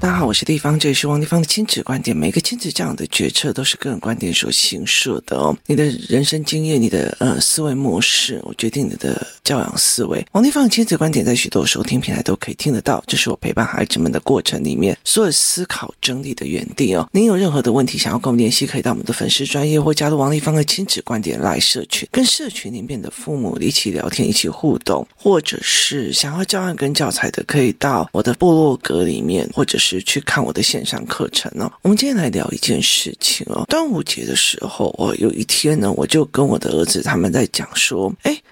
大家好，我是丽芳，这里是王丽芳的亲子观点。每个亲子这样的决策都是个人观点所形设的哦。你的人生经验，你的呃思维模式，我决定你的教养思维。王丽芳的亲子观点在许多收听平台都可以听得到，这是我陪伴孩子们的过程里面所有思考整理的园地哦。您有任何的问题想要跟我们联系，可以到我们的粉丝专业或加入王丽芳的亲子观点来社群，跟社群里面的父母一起聊天，一起互动，或者是想要教案跟教材的，可以到我的部落格里面，或者是。去看我的线上课程呢。我们今天来聊一件事情哦。端午节的时候，我有一天呢，我就跟我的儿子他们在讲说，诶，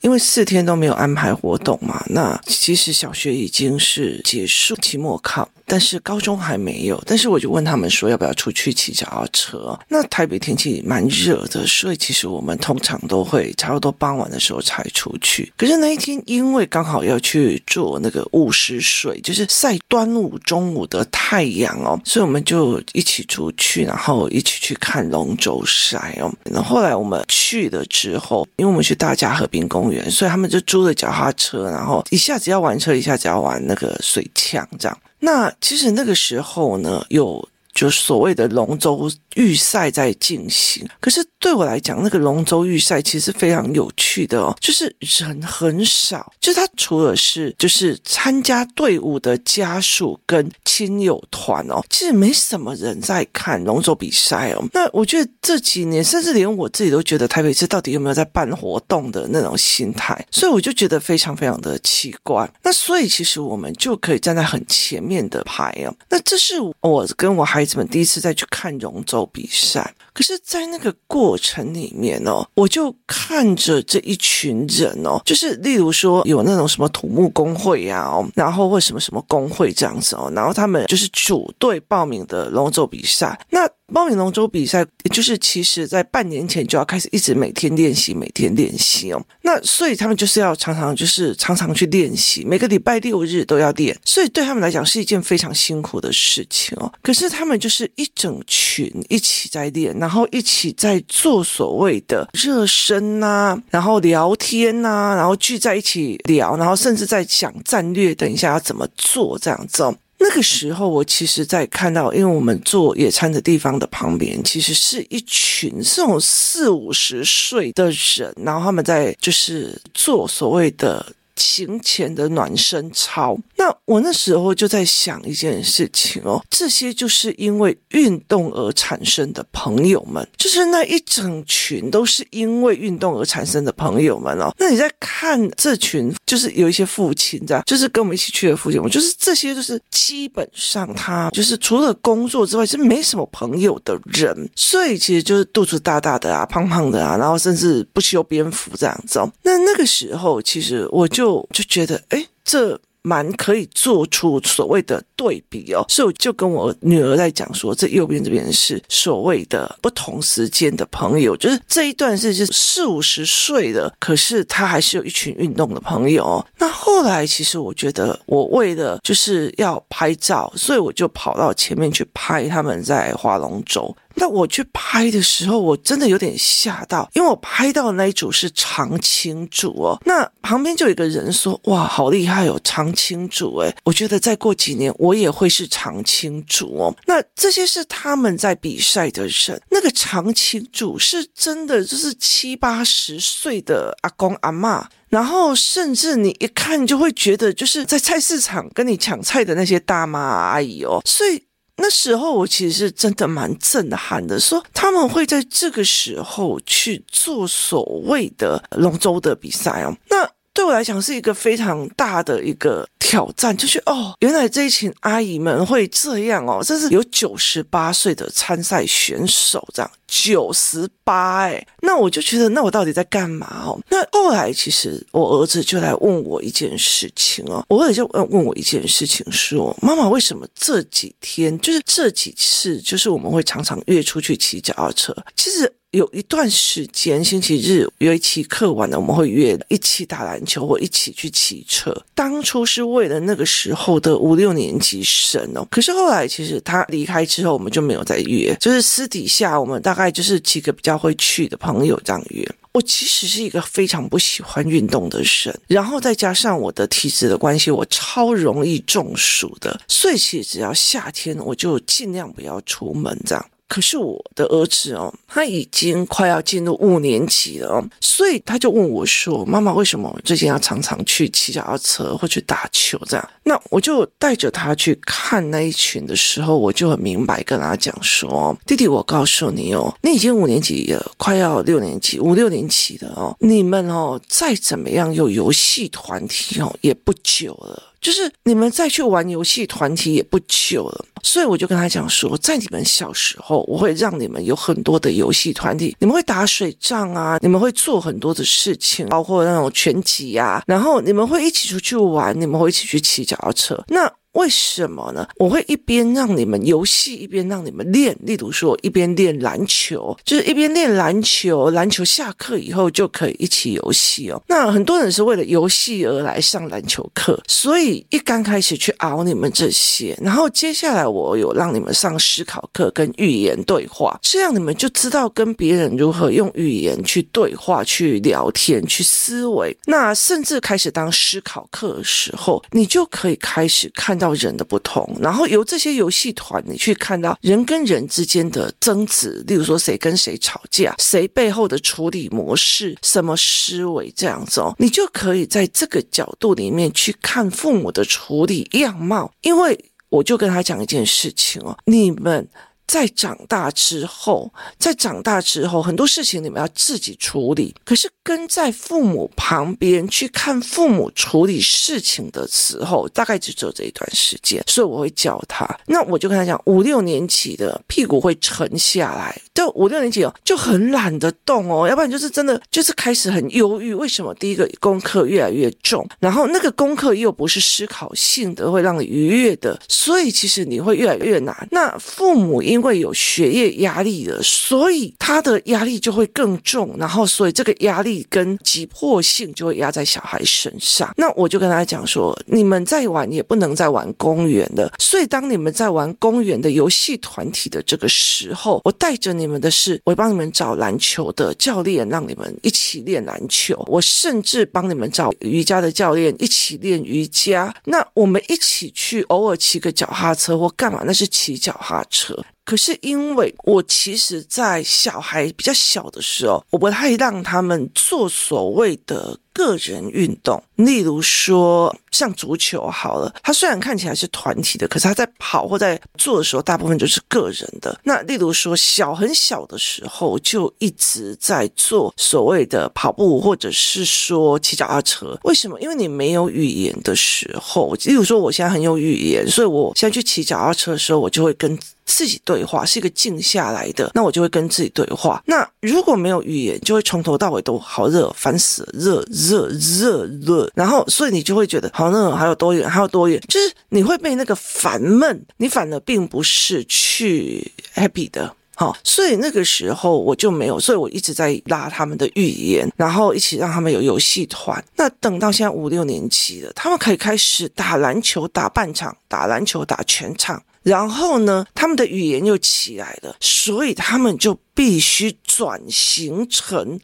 因为四天都没有安排活动嘛，那其实小学已经是结束期末考。但是高中还没有，但是我就问他们说要不要出去骑脚踏车？那台北天气蛮热的，所以其实我们通常都会差不多傍晚的时候才出去。可是那一天因为刚好要去做那个午时水，就是晒端午中午的太阳哦，所以我们就一起出去，然后一起去看龙舟赛哦。然后来我们去了之后，因为我们去大家河滨公所以他们就租了脚踏车，然后一下子要玩车，一下子要玩那个水枪这样。那其实那个时候呢，有就所谓的龙舟预赛在进行，可是对我来讲，那个龙舟预赛其实非常有趣的哦，就是人很少，就是他除了是就是参加队伍的家属跟亲友团哦，其实没什么人在看龙舟比赛哦。那我觉得这几年，甚至连我自己都觉得台北市到底有没有在办活动的那种心态，所以我就觉得非常非常的奇怪。那所以其实我们就可以站在很前面的排哦。那这是我跟我孩们第一次再去看龙舟比赛，可是，在那个过程里面哦，我就看着这一群人哦，就是例如说有那种什么土木工会呀，然后或什么什么工会这样子哦，然后他们就是组队报名的龙舟比赛，那。报名龙舟比赛，就是其实在半年前就要开始，一直每天练习，每天练习哦。那所以他们就是要常常就是常常去练习，每个礼拜六日都要练，所以对他们来讲是一件非常辛苦的事情哦。可是他们就是一整群一起在练，然后一起在做所谓的热身呐，然后聊天呐，然后聚在一起聊，然后甚至在想战略，等一下要怎么做这样子哦。那个时候，我其实在看到，因为我们做野餐的地方的旁边，其实是一群这种四五十岁的人，然后他们在就是做所谓的。行前的暖身操，那我那时候就在想一件事情哦，这些就是因为运动而产生的朋友们，就是那一整群都是因为运动而产生的朋友们哦。那你在看这群，就是有一些父亲这样，就是跟我们一起去的父亲，我就是这些，就是基本上他就是除了工作之外是没什么朋友的人，所以其实就是肚子大大的啊，胖胖的啊，然后甚至不修边幅这样子哦。那那个时候其实我就。就觉得，哎，这蛮可以做出所谓的对比哦，所以我就跟我女儿在讲说，这右边这边是所谓的不同时间的朋友，就是这一段是是四五十岁的，可是他还是有一群运动的朋友。那后来其实我觉得，我为了就是要拍照，所以我就跑到前面去拍他们在划龙舟。那我去拍的时候，我真的有点吓到，因为我拍到的那一组是长青组哦。那旁边就有一个人说：“哇，好厉害哦，长青组诶。”我觉得再过几年我也会是长青组哦。那这些是他们在比赛的人，那个长青组是真的就是七八十岁的阿公阿嬷，然后甚至你一看就会觉得就是在菜市场跟你抢菜的那些大妈阿姨哦，所以。那时候我其实是真的蛮震撼的，说他们会在这个时候去做所谓的龙舟的比赛哦，那我来讲是一个非常大的一个挑战，就是哦，原来这一群阿姨们会这样哦，这是有九十八岁的参赛选手这样。九十八哎，那我就觉得，那我到底在干嘛哦？那后来其实我儿子就来问我一件事情哦，我儿子就问问我一件事情，说妈妈为什么这几天就是这几次，就是我们会常常约出去骑脚踏车，其实。有一段时间，星期日有一期课完了，我们会约一起打篮球或一起去骑车。当初是为了那个时候的五六年级生哦，可是后来其实他离开之后，我们就没有再约，就是私底下我们大概就是几个比较会去的朋友这样约。我其实是一个非常不喜欢运动的人，然后再加上我的体质的关系，我超容易中暑的，所以其实只要夏天，我就尽量不要出门这样。可是我的儿子哦，他已经快要进入五年级了哦，所以他就问我说：“妈妈，为什么最近要常常去骑脚踏车或去打球这样？”那我就带着他去看那一群的时候，我就很明白跟他讲说：“弟弟，我告诉你哦，你已经五年级了，快要六年级，五六年级的哦，你们哦再怎么样有游戏团体哦，也不久了。”就是你们再去玩游戏团体也不久了，所以我就跟他讲说，在你们小时候，我会让你们有很多的游戏团体，你们会打水仗啊，你们会做很多的事情，包括那种拳击呀，然后你们会一起出去玩，你们会一起去骑脚踏车，那。为什么呢？我会一边让你们游戏，一边让你们练。例如说，一边练篮球，就是一边练篮球，篮球下课以后就可以一起游戏哦。那很多人是为了游戏而来上篮球课，所以一刚开始去熬你们这些，然后接下来我有让你们上思考课跟语言对话，这样你们就知道跟别人如何用语言去对话、去聊天、去思维。那甚至开始当思考课的时候，你就可以开始看到。人的不同，然后由这些游戏团，你去看到人跟人之间的争执，例如说谁跟谁吵架，谁背后的处理模式，什么思维这样子哦，你就可以在这个角度里面去看父母的处理样貌。因为我就跟他讲一件事情哦，你们。在长大之后，在长大之后，很多事情你们要自己处理。可是跟在父母旁边去看父母处理事情的时候，大概只有这一段时间，所以我会教他。那我就跟他讲，五六年级的屁股会沉下来，就五六年级哦，就很懒得动哦，要不然就是真的就是开始很忧郁。为什么？第一个功课越来越重，然后那个功课又不是思考性的，会让你愉悦的，所以其实你会越来越难。那父母因因为有学业压力了，所以他的压力就会更重，然后所以这个压力跟急迫性就会压在小孩身上。那我就跟他讲说，你们在玩也不能再玩公园了，所以当你们在玩公园的游戏团体的这个时候，我带着你们的是，我帮你们找篮球的教练，让你们一起练篮球。我甚至帮你们找瑜伽的教练一起练瑜伽。那我们一起去偶尔骑个脚踏车或干嘛？那是骑脚踏车。可是因为我其实，在小孩比较小的时候，我不太让他们做所谓的个人运动，例如说像足球好了，他虽然看起来是团体的，可是他在跑或在做的时候，大部分就是个人的。那例如说小很小的时候，就一直在做所谓的跑步，或者是说骑脚踏车。为什么？因为你没有语言的时候，例如说我现在很有语言，所以我现在去骑脚踏车的时候，我就会跟。自己对话是一个静下来的，那我就会跟自己对话。那如果没有语言，就会从头到尾都好热，烦死了，热热热热热。然后，所以你就会觉得好热，还有多远，还有多远，就是你会被那个烦闷。你反而并不是去 happy 的，好，所以那个时候我就没有，所以我一直在拉他们的语言，然后一起让他们有游戏团。那等到现在五六年级了，他们可以开始打篮球，打半场，打篮球，打全场。然后呢，他们的语言又起来了，所以他们就必须转型成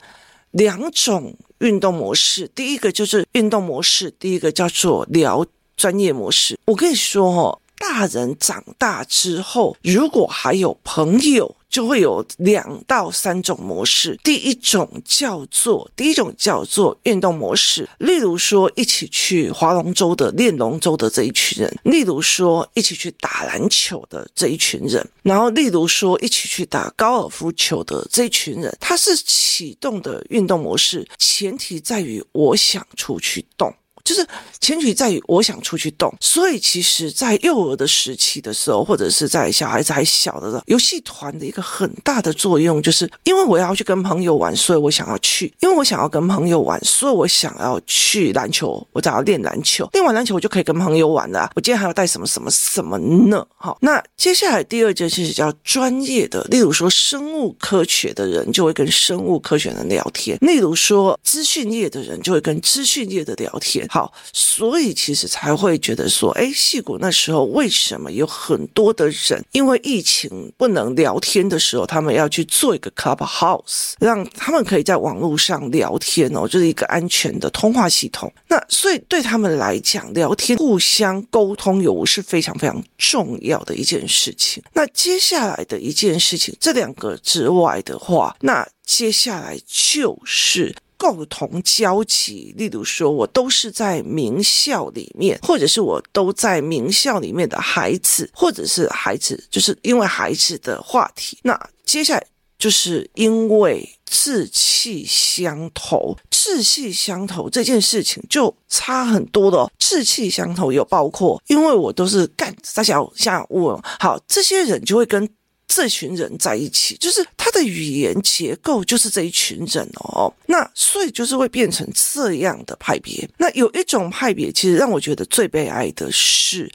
两种运动模式。第一个就是运动模式，第一个叫做聊专业模式。我跟你说哦，大人长大之后，如果还有朋友。就会有两到三种模式。第一种叫做第一种叫做运动模式，例如说一起去划龙舟的练龙舟的这一群人，例如说一起去打篮球的这一群人，然后例如说一起去打高尔夫球的这一群人，它是启动的运动模式，前提在于我想出去动。就是前提在于我想出去动，所以其实，在幼儿的时期的时候，或者是在小孩子还小的时候，游戏团的一个很大的作用，就是因为我要去跟朋友玩，所以我想要去；因为我想要跟朋友玩，所以我想要去篮球，我想要练篮球。练完篮球，我就可以跟朋友玩了。我今天还要带什么什么什么呢？好，那接下来第二件事情叫专业的，例如说生物科学的人就会跟生物科学的人聊天，例如说资讯业的人就会跟资讯业的聊天。好，所以其实才会觉得说，哎，矽谷那时候为什么有很多的人因为疫情不能聊天的时候，他们要去做一个 Clubhouse，让他们可以在网络上聊天哦，就是一个安全的通话系统。那所以对他们来讲，聊天互相沟通有是非常非常重要的一件事情。那接下来的一件事情，这两个之外的话，那接下来就是。共同交集，例如说，我都是在名校里面，或者是我都在名校里面的孩子，或者是孩子，就是因为孩子的话题。那接下来就是因为志气相投，志气相投这件事情就差很多了。志气相投有包括，因为我都是干大小下我好，这些人就会跟。这群人在一起，就是他的语言结构就是这一群人哦，那所以就是会变成这样的派别。那有一种派别，其实让我觉得最悲哀的是，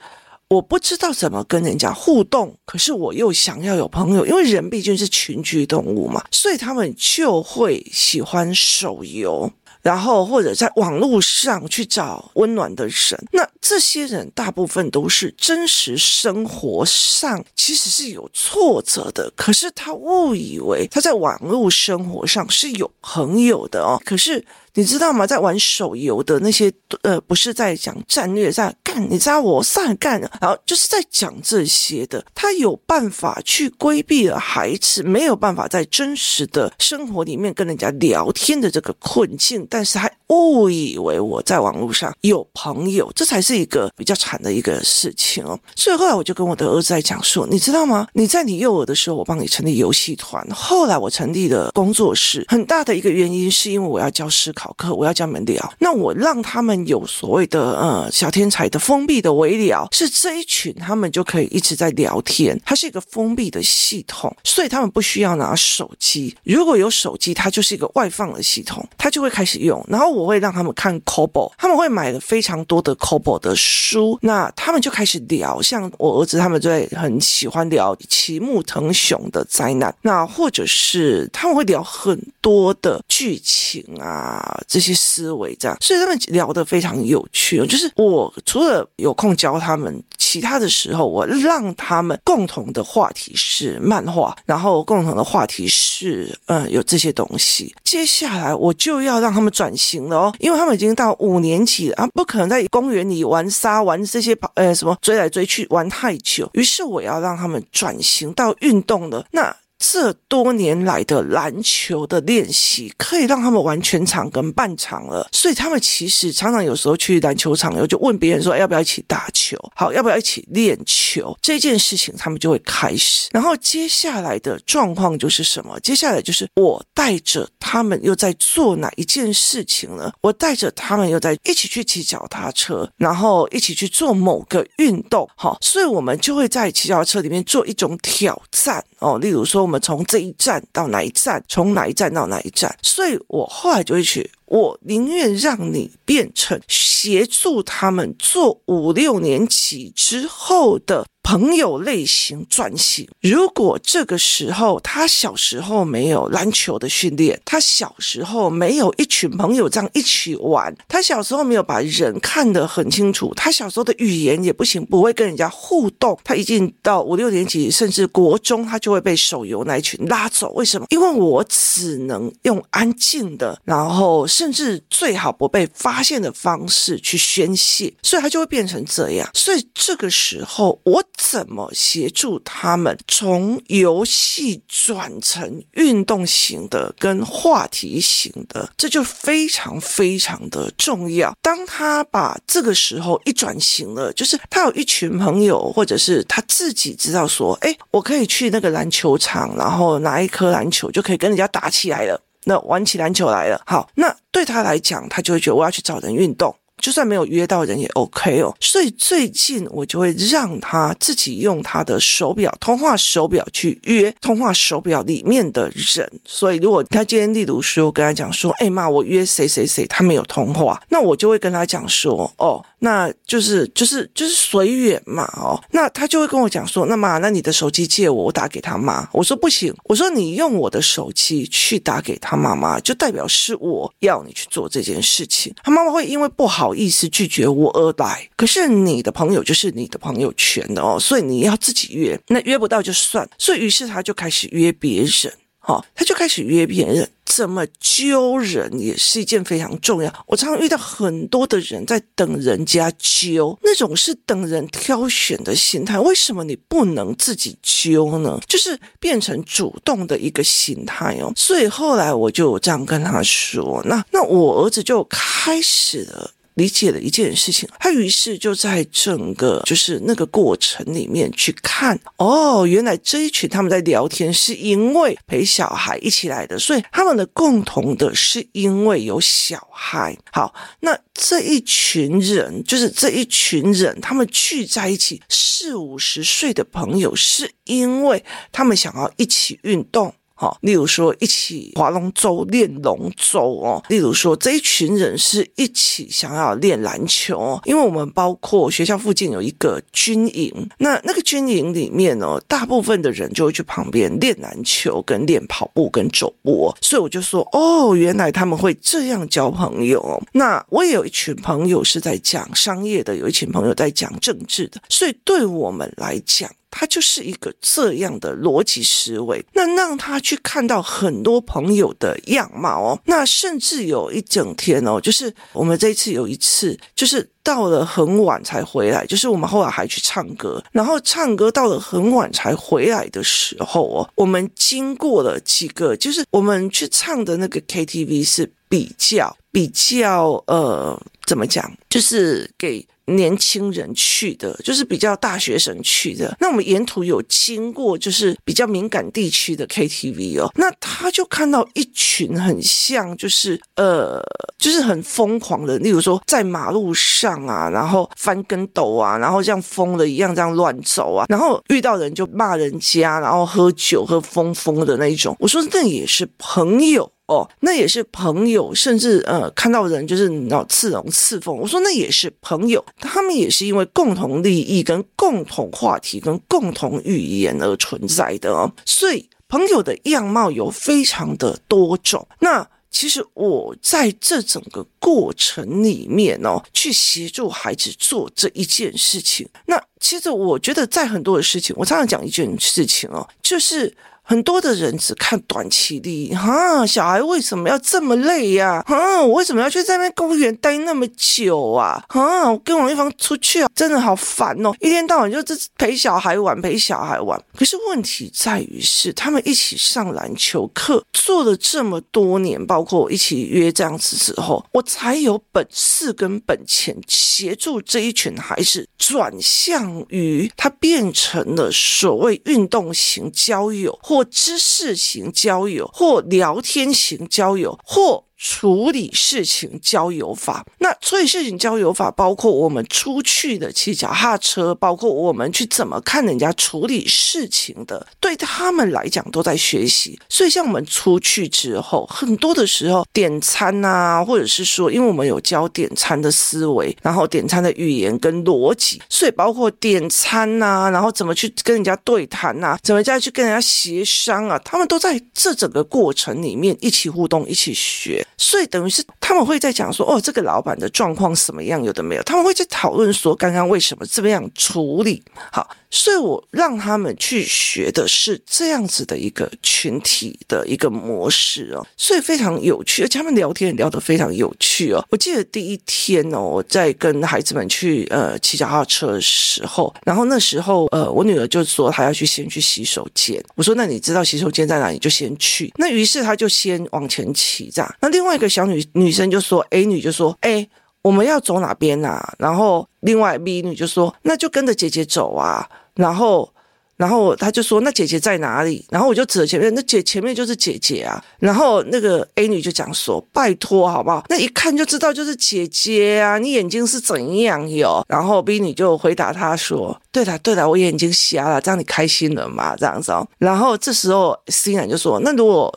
我不知道怎么跟人家互动，可是我又想要有朋友，因为人毕竟是群居动物嘛，所以他们就会喜欢手游。然后或者在网络上去找温暖的人，那这些人大部分都是真实生活上其实是有挫折的，可是他误以为他在网络生活上是有朋友的哦，可是。你知道吗？在玩手游的那些，呃，不是在讲战略，在干，你知道我上干，然后就是在讲这些的。他有办法去规避了孩子没有办法在真实的生活里面跟人家聊天的这个困境，但是还误以为我在网络上有朋友，这才是一个比较惨的一个事情哦。所以后来我就跟我的儿子在讲说，你知道吗？你在你幼儿的时候，我帮你成立游戏团，后来我成立了工作室，很大的一个原因是因为我要教思考。课，我要教他们聊。那我让他们有所谓的呃小天才的封闭的微聊，是这一群他们就可以一直在聊天。它是一个封闭的系统，所以他们不需要拿手机。如果有手机，它就是一个外放的系统，他就会开始用。然后我会让他们看 COBOL，他们会买了非常多的 COBOL 的书，那他们就开始聊。像我儿子他们就会很喜欢聊齐木藤雄的灾难，那或者是他们会聊很多的剧情啊。啊，这些思维这样，所以他们聊得非常有趣。就是我除了有空教他们，其他的时候我让他们共同的话题是漫画，然后共同的话题是嗯有这些东西。接下来我就要让他们转型了哦，因为他们已经到五年级了啊，不可能在公园里玩沙玩这些跑呃什么追来追去玩太久。于是我要让他们转型到运动了。那这多年来的篮球的练习，可以让他们玩全场跟半场了。所以他们其实常常有时候去篮球场，然后就问别人说：“要不要一起打球？好，要不要一起练球？”这件事情他们就会开始。然后接下来的状况就是什么？接下来就是我带着他们又在做哪一件事情呢？我带着他们又在一起去骑脚踏车，然后一起去做某个运动。好，所以我们就会在骑脚踏车里面做一种挑战哦，例如说。我们从这一站到哪一站，从哪一站到哪一站，所以我后来就会去，我宁愿让你变成协助他们做五六年级之后的。朋友类型转型，如果这个时候他小时候没有篮球的训练，他小时候没有一群朋友这样一起玩，他小时候没有把人看得很清楚，他小时候的语言也不行，不会跟人家互动。他一进到五六年级，甚至国中，他就会被手游那一群拉走。为什么？因为我只能用安静的，然后甚至最好不被发现的方式去宣泄，所以他就会变成这样。所以这个时候我。怎么协助他们从游戏转成运动型的跟话题型的？这就非常非常的重要。当他把这个时候一转型了，就是他有一群朋友，或者是他自己知道说，哎，我可以去那个篮球场，然后拿一颗篮球就可以跟人家打起来了，那玩起篮球来了。好，那对他来讲，他就会觉得我要去找人运动。就算没有约到人也 OK 哦，所以最近我就会让他自己用他的手表，通话手表去约通话手表里面的人。所以如果他今天例如说跟他讲说，哎妈，我约谁谁谁，他没有通话，那我就会跟他讲说，哦，那就是就是就是随缘嘛，哦，那他就会跟我讲说，那妈，那你的手机借我，我打给他妈。我说不行，我说你用我的手机去打给他妈妈，就代表是我要你去做这件事情。他妈妈会因为不好意思拒绝我而来，可是你的朋友就是你的朋友圈的哦，所以你要自己约，那约不到就算。所以于是他就开始约别人。好，他就开始约别人，怎么揪人也是一件非常重要。我常常遇到很多的人在等人家揪，那种是等人挑选的心态。为什么你不能自己揪呢？就是变成主动的一个心态哦。所以后来我就这样跟他说，那那我儿子就开始了。理解了一件事情，他于是就在整个就是那个过程里面去看，哦，原来这一群他们在聊天是因为陪小孩一起来的，所以他们的共同的是因为有小孩。好，那这一群人就是这一群人，他们聚在一起，四五十岁的朋友，是因为他们想要一起运动。好，例如说一起划龙舟、练龙舟哦。例如说这一群人是一起想要练篮球哦，因为我们包括学校附近有一个军营，那那个军营里面哦，大部分的人就会去旁边练篮球、跟练跑步、跟走步。所以我就说，哦，原来他们会这样交朋友。那我也有一群朋友是在讲商业的，有一群朋友在讲政治的，所以对我们来讲。他就是一个这样的逻辑思维，那让他去看到很多朋友的样貌哦，那甚至有一整天哦，就是我们这一次有一次，就是到了很晚才回来，就是我们后来还去唱歌，然后唱歌到了很晚才回来的时候哦，我们经过了几个，就是我们去唱的那个 KTV 是比较比较呃，怎么讲，就是给。年轻人去的，就是比较大学生去的。那我们沿途有经过，就是比较敏感地区的 KTV 哦。那他就看到一群很像，就是呃，就是很疯狂的，例如说在马路上啊，然后翻跟斗啊，然后像疯了一样这样乱走啊，然后遇到人就骂人家，然后喝酒喝疯疯的那一种。我说那也是朋友。哦，那也是朋友，甚至呃，看到人就是脑刺龙刺凤。我说那也是朋友，他们也是因为共同利益、跟共同话题、跟共同语言而存在的哦。所以朋友的样貌有非常的多种。那其实我在这整个过程里面哦，去协助孩子做这一件事情。那其实我觉得在很多的事情，我常常讲一件事情哦，就是。很多的人只看短期利益，哈，小孩为什么要这么累呀？哈，我为什么要去在那边公园待那么久啊？哈，我跟王一芳出去啊，真的好烦哦，一天到晚就这陪小孩玩，陪小孩玩。可是问题在于是，他们一起上篮球课，做了这么多年，包括我一起约这样子之后，我才有本事跟本钱协助这一群孩子转向于他变成了所谓运动型交友或。或知识型交友，或聊天型交友，或。处理事情交友法，那处理事情交友法包括我们出去的骑脚踏车，包括我们去怎么看人家处理事情的，对他们来讲都在学习。所以像我们出去之后，很多的时候点餐啊，或者是说，因为我们有教点餐的思维，然后点餐的语言跟逻辑，所以包括点餐啊，然后怎么去跟人家对谈啊，怎么再去跟人家协商啊，他们都在这整个过程里面一起互动，一起学。所以等于是他们会在讲说，哦，这个老板的状况什么样，有的没有，他们会在讨论说，刚刚为什么这么样处理。好。所以我让他们去学的是这样子的一个群体的一个模式哦，所以非常有趣，而且他们聊天也聊得非常有趣哦。我记得第一天哦，我在跟孩子们去呃骑脚踏车的时候，然后那时候呃我女儿就说她要去先去洗手间，我说那你知道洗手间在哪里就先去，那于是她就先往前骑这样，那另外一个小女女生就说 A 女就说哎。我们要走哪边啊？然后另外 B 女就说：“那就跟着姐姐走啊。”然后，然后他就说：“那姐姐在哪里？”然后我就指着前面，那姐前面就是姐姐啊。然后那个 A 女就讲说：“拜托，好不好？那一看就知道就是姐姐啊，你眼睛是怎样哟？”然后 B 女就回答他说：“对了，对了，我眼睛瞎了，这样你开心了嘛？这样子哦。”然后这时候 C 男就说：“那如果……”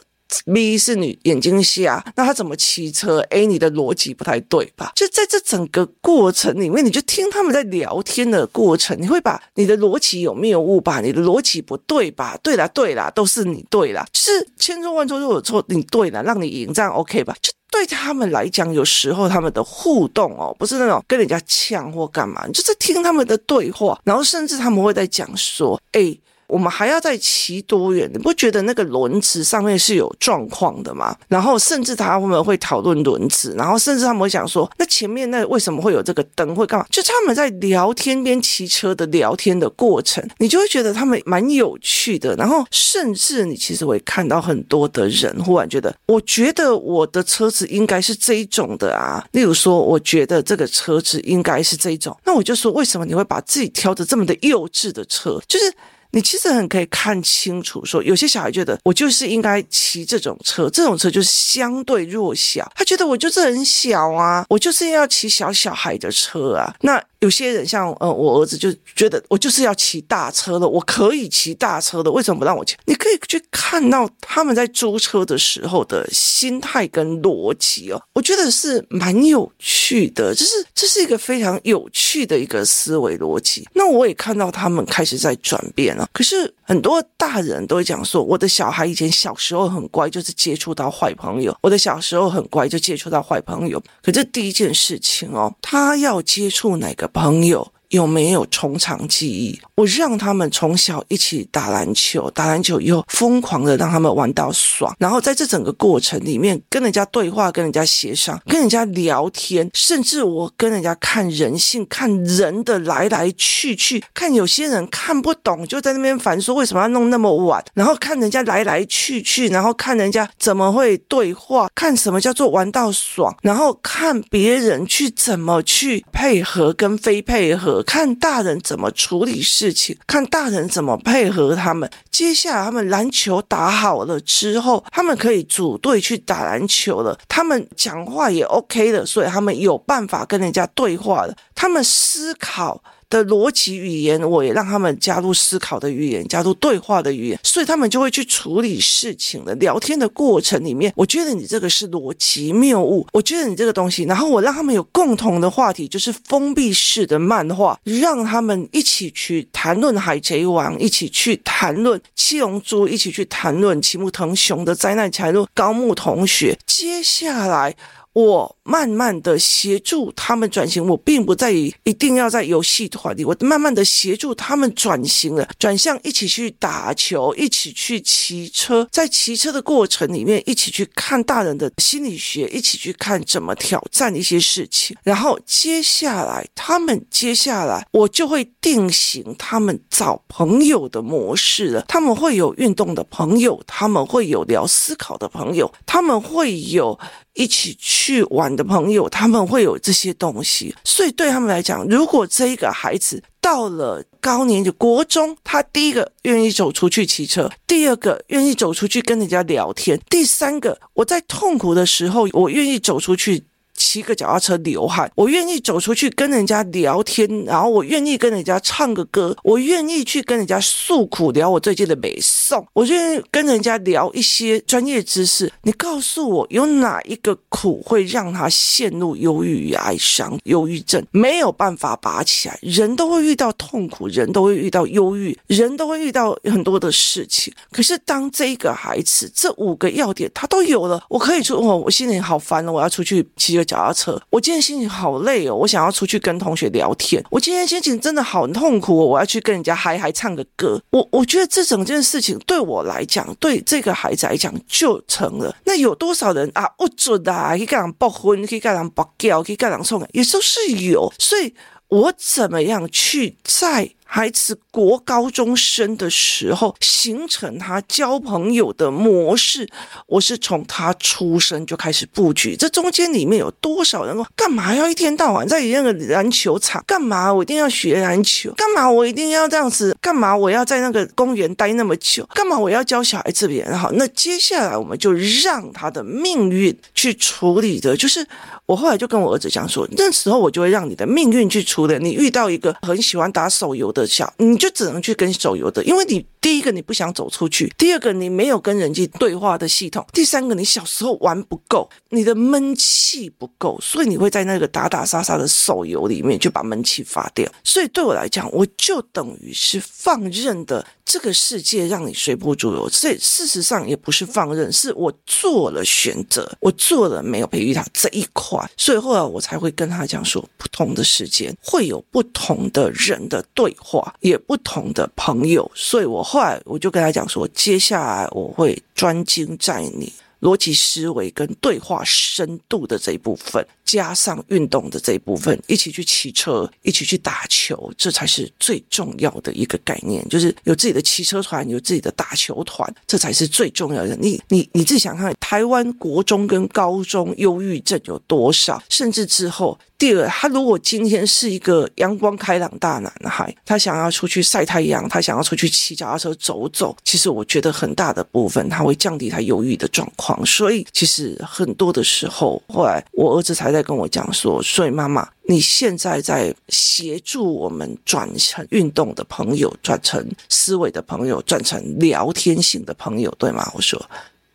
B 是你眼睛瞎，那他怎么骑车？A 你的逻辑不太对吧？就在这整个过程里面，你就听他们在聊天的过程，你会把你的逻辑有谬误吧？你的逻辑不对吧？对啦对啦，都是你对啦，就是千错万错都有错，你对了，让你赢，这样 OK 吧？就对他们来讲，有时候他们的互动哦，不是那种跟人家呛或干嘛，你就是听他们的对话，然后甚至他们会在讲说，哎。我们还要再骑多远？你不觉得那个轮子上面是有状况的吗？然后甚至他们会讨论轮子，然后甚至他们会想说，那前面那为什么会有这个灯？会干嘛？就他们在聊天边骑车的聊天的过程，你就会觉得他们蛮有趣的。然后甚至你其实会看到很多的人忽然觉得，我觉得我的车子应该是这一种的啊。例如说，我觉得这个车子应该是这一种，那我就说，为什么你会把自己挑的这么的幼稚的车？就是。你其实很可以看清楚，说有些小孩觉得我就是应该骑这种车，这种车就是相对弱小，他觉得我就是很小啊，我就是要骑小小孩的车啊，那。有些人像呃，我儿子就觉得我就是要骑大车的，我可以骑大车的，为什么不让我骑？你可以去看到他们在租车的时候的心态跟逻辑哦，我觉得是蛮有趣的，就是这是一个非常有趣的一个思维逻辑。那我也看到他们开始在转变了，可是很多大人都会讲说，我的小孩以前小时候很乖，就是接触到坏朋友；我的小时候很乖，就接触到坏朋友。可是第一件事情哦，他要接触哪个？朋友。有没有从长计议？我让他们从小一起打篮球，打篮球以后疯狂的让他们玩到爽，然后在这整个过程里面跟人家对话，跟人家协商，跟人家聊天，甚至我跟人家看人性，看人的来来去去，看有些人看不懂就在那边烦说为什么要弄那么晚，然后看人家来来去去，然后看人家怎么会对话，看什么叫做玩到爽，然后看别人去怎么去配合跟非配合。看大人怎么处理事情，看大人怎么配合他们。接下来他们篮球打好了之后，他们可以组队去打篮球了。他们讲话也 OK 了，所以他们有办法跟人家对话了。他们思考的逻辑语言，我也让他们加入思考的语言，加入对话的语言，所以他们就会去处理事情的聊天的过程里面，我觉得你这个是逻辑谬误，我觉得你这个东西，然后我让他们有共同的话题，就是封闭式的漫画，让他们一起去谈论海贼王，一起去谈论七龙珠，一起去谈论齐木藤雄的灾难，谈论高木同学，接下来。我慢慢的协助他们转型，我并不在于一定要在游戏团里，我慢慢的协助他们转型了，转向一起去打球，一起去骑车，在骑车的过程里面，一起去看大人的心理学，一起去看怎么挑战一些事情，然后接下来他们接下来我就会定型他们找朋友的模式了，他们会有运动的朋友，他们会有聊思考的朋友，他们会有。一起去玩的朋友，他们会有这些东西，所以对他们来讲，如果这一个孩子到了高年级国中，他第一个愿意走出去骑车，第二个愿意走出去跟人家聊天，第三个，我在痛苦的时候，我愿意走出去。骑个脚踏车流汗，我愿意走出去跟人家聊天，然后我愿意跟人家唱个歌，我愿意去跟人家诉苦，聊我最近的美颂，我愿意跟人家聊一些专业知识。你告诉我，有哪一个苦会让他陷入忧郁与哀伤、忧郁症，没有办法拔起来？人都会遇到痛苦，人都会遇到忧郁，人都会遇到很多的事情。可是当这一个孩子这五个要点他都有了，我可以说，哦，我心里好烦了，我要出去骑个。脚踏车，我今天心情好累哦，我想要出去跟同学聊天。我今天心情真的好痛苦哦，我要去跟人家嗨嗨唱个歌。我我觉得这整件事情对我来讲，对这个孩子来讲就成了。那有多少人啊？不准啊！可以干人不婚，可以干人不叫，可以干人送，也都是有。所以我怎么样去在？孩子国高中生的时候，形成他交朋友的模式。我是从他出生就开始布局，这中间里面有多少人？干嘛要一天到晚在那个篮球场？干嘛我一定要学篮球？干嘛我一定要这样子？干嘛我要在那个公园待那么久？干嘛我要教小孩这边？好，那接下来我们就让他的命运去处理的，就是我后来就跟我儿子讲说，那时候我就会让你的命运去处理。你遇到一个很喜欢打手游的。效，你就只能去跟手游的，因为你第一个，你不想走出去；第二个，你没有跟人际对话的系统；第三个，你小时候玩不够，你的闷气不够，所以你会在那个打打杀杀的手游里面就把闷气发掉。所以对我来讲，我就等于是放任的这个世界让你随波逐流。所以事实上也不是放任，是我做了选择，我做了没有培育他这一块。所以后来我才会跟他讲说，不同的时间会有不同的人的对话，也不同的朋友。所以我。后来我就跟他讲说，接下来我会专精在你逻辑思维跟对话深度的这一部分。加上运动的这一部分，一起去骑车，一起去打球，这才是最重要的一个概念。就是有自己的骑车团，有自己的打球团，这才是最重要的。你你你自己想看，台湾国中跟高中忧郁症有多少？甚至之后，第二，他如果今天是一个阳光开朗大男孩，他想要出去晒太阳，他想要出去骑脚踏车走走，其实我觉得很大的部分他会降低他忧郁的状况。所以其实很多的时候，后来我儿子才在。跟我讲说，所以妈妈，你现在在协助我们转成运动的朋友，转成思维的朋友，转成聊天型的朋友，对吗？我说，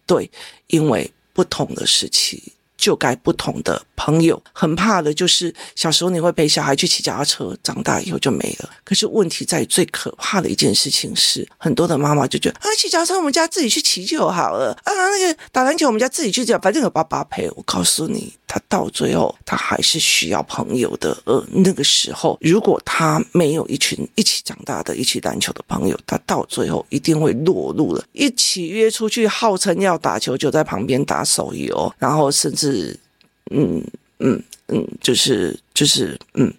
对，因为不同的时期。就该不同的朋友，很怕的就是小时候你会陪小孩去骑脚踏车，长大以后就没了。可是问题在于最可怕的一件事情是，很多的妈妈就觉得啊，骑脚踏车我们家自己去骑就好了啊，那个打篮球我们家自己去讲，反正有爸爸陪。我告诉你，他到最后他还是需要朋友的。而那个时候，如果他没有一群一起长大的一起篮球的朋友，他到最后一定会落入了一起约出去，号称要打球，就在旁边打手游，然后甚至。嗯嗯嗯，就是就是嗯，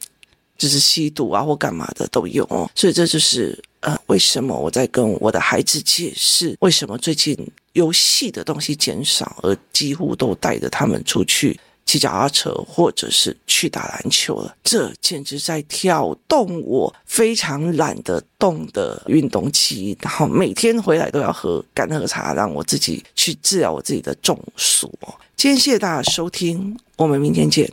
就是吸毒啊或干嘛的都有哦，所以这就是呃，为什么我在跟我的孩子解释，为什么最近游戏的东西减少，而几乎都带着他们出去骑脚踏车或者是去打篮球了。这简直在挑动我非常懒得动的运动期，然后每天回来都要喝干喝茶，让我自己去治疗我自己的中暑。今天谢谢大家收听，我们明天见。